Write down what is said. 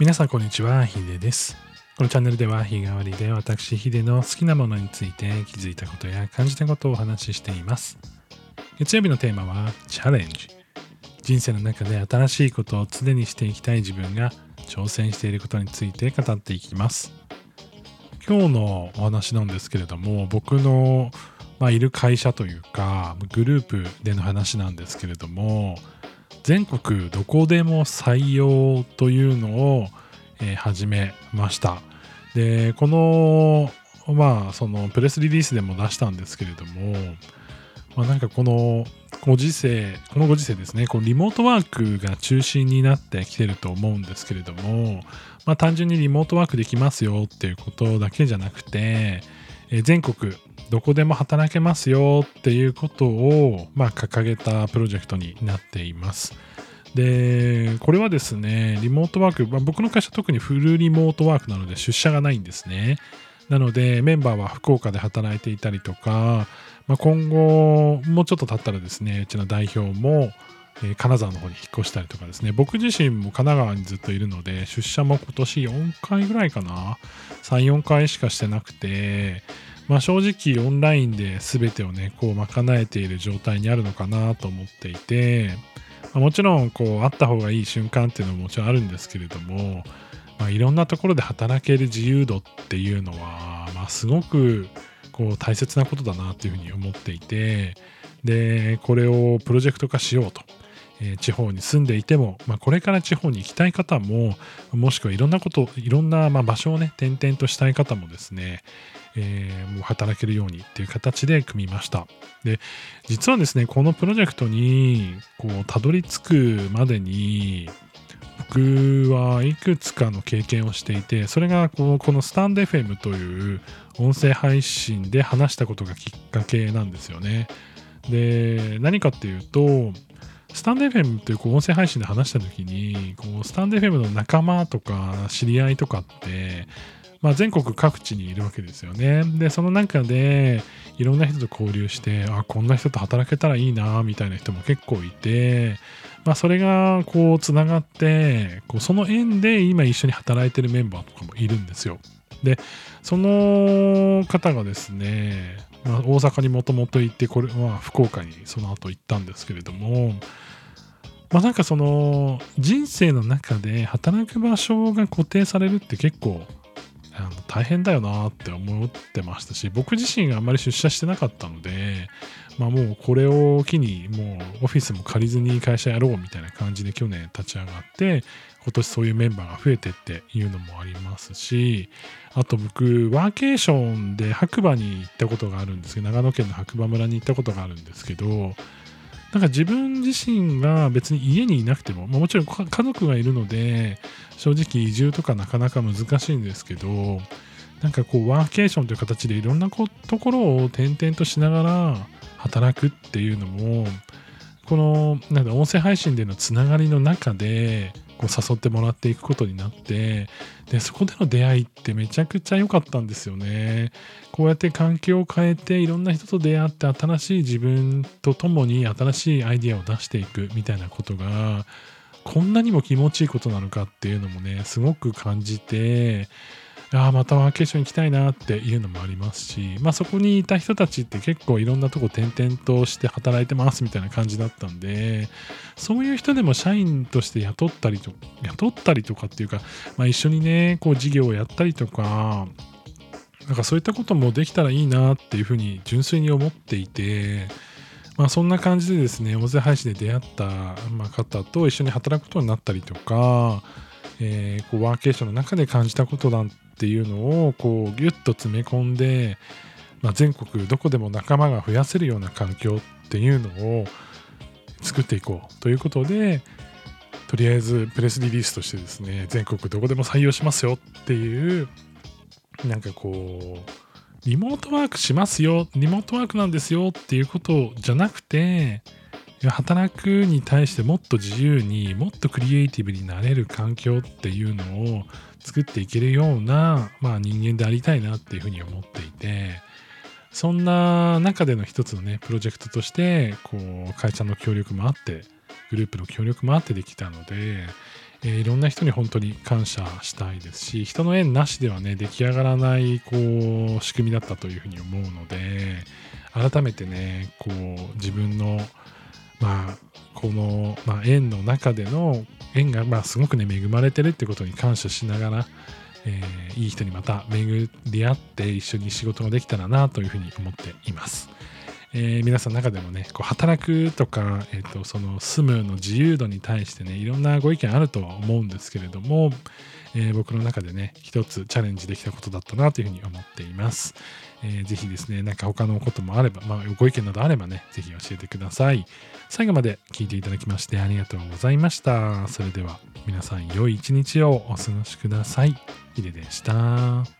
皆さんこんにちは、ヒデです。このチャンネルでは日替わりで私ヒデの好きなものについて気づいたことや感じたことをお話ししています。月曜日のテーマはチャレンジ。人生の中で新しいことを常にしていきたい自分が挑戦していることについて語っていきます。今日のお話なんですけれども、僕の、まあ、いる会社というか、グループでの話なんですけれども、全国どこでも採用というのを、え始めました。で、この、まあ、そのプレスリリースでも出したんですけれども、まあ、なんかこのご時世、このご時世ですね、こうリモートワークが中心になってきてると思うんですけれども、まあ、単純にリモートワークできますよっていうことだけじゃなくて、え全国どこでも働けますよっていうことを、まあ、掲げたプロジェクトになっています。で、これはですね、リモートワーク、まあ、僕の会社特にフルリモートワークなので出社がないんですね。なので、メンバーは福岡で働いていたりとか、まあ、今後、もうちょっと経ったらですね、うちの代表も、金沢の方に引っ越したりとかですね、僕自身も神奈川にずっといるので、出社も今年4回ぐらいかな、3、4回しかしてなくて、まあ、正直オンラインで全てをね、こう賄えている状態にあるのかなと思っていて、もちろんこうあった方がいい瞬間っていうのももちろんあるんですけれども、まあ、いろんなところで働ける自由度っていうのは、まあ、すごくこう大切なことだなというふうに思っていてでこれをプロジェクト化しようと。地方に住んでいても、まあ、これから地方に行きたい方ももしくはいろんなこといろんなま場所をね転々としたい方もですね、えーもう働けるようにっていう形で組みました。で実はですねこのプロジェクトにこうたどり着くまでに僕はいくつかの経験をしていてそれがこうこのスタンド FM という音声配信で話したことがきっかけなんですよね。で何かっていうとスタンド FM っていうこう音声配信で話した時にこうスタンド FM の仲間とか知り合いとかって、まあ、全国各地にいるわけですよね。でその中でいろんな人と交流してあこんな人と働けたらいいなみたいな人も結構いて、まあ、それがこうつながってこうその縁で今一緒に働いてるメンバーとかもいるんですよ。でその方がですね、まあ、大阪にもともと行ってこれは福岡にその後行ったんですけれどもまあなんかその人生の中で働く場所が固定されるって結構大変だよなって思ってましたし僕自身があんまり出社してなかったのでまあもうこれを機にもうオフィスも借りずに会社やろうみたいな感じで去年立ち上がって今年そういうメンバーが増えてっていうのもありますしあと僕ワーケーションで白馬に行ったことがあるんですけど長野県の白馬村に行ったことがあるんですけどなんか自分自身が別に家にいなくても、まあ、もちろん家族がいるので正直移住とかなかなか難しいんですけどなんかこうワーケーションという形でいろんなこところを転々としながら働くっていうのもこのなんだ音声配信でのつながりの中でこう誘ってもらっていくことになってでそこでの出会いってめちゃくちゃ良かったんですよね。こうやって環境を変えていろんな人と出会って新しい自分と共に新しいアイディアを出していくみたいなことがこんなにも気持ちいいことなのかっていうのもねすごく感じてあまたワーケーション行きたいなっていうのもありますし、まあ、そこにいた人たちって結構いろんなとこ転々として働いてますみたいな感じだったんでそういう人でも社員として雇ったりと雇ったりとかっていうか、まあ、一緒にねこう事業をやったりとかなんかそういったこともできたらいいなっていうふうに純粋に思っていて、まあ、そんな感じでですね、音声配信で出会ったま方と一緒に働くことになったりとか、えーこうワーケーションの中で感じたことなんていうのをこうギュッと詰め込んで、まあ、全国どこでも仲間が増やせるような環境っていうのを作っていこうということで、とりあえずプレスリリースとしてですね、全国どこでも採用しますよっていうなんかこう、リモートワークしますよ、リモートワークなんですよっていうことじゃなくて、働くに対してもっと自由にもっとクリエイティブになれる環境っていうのを作っていけるような、まあ、人間でありたいなっていうふうに思っていてそんな中での一つのねプロジェクトとしてこう会社の協力もあってグループの協力もあってできたのでえーいろんな人に本当に感謝したいです。し人の縁なしではね出来上がらないこう仕組みだったというふうに思うので改めてねこう自分のまあこの、まあ、縁の中での縁がまあすごくね恵まれてるってことに感謝しながら、えーいい人にまた巡り合って一緒に仕事ができたらなというふうに思っています。えー皆さんの中でもねこう働くとか、えー、とその住むの自由度に対してねいろんなご意見あるとは思うんですけれども、えー僕の中でね一つチャレンジできたことだったなというふうに思っています。えーぜひですねなんか他のこともあれば、まあ、ご意見などあればねぜひ教えてください。最後まで聞いていただきましてありがとうございました。それでは皆さん良い一日をお過ごしください。ヒデでした。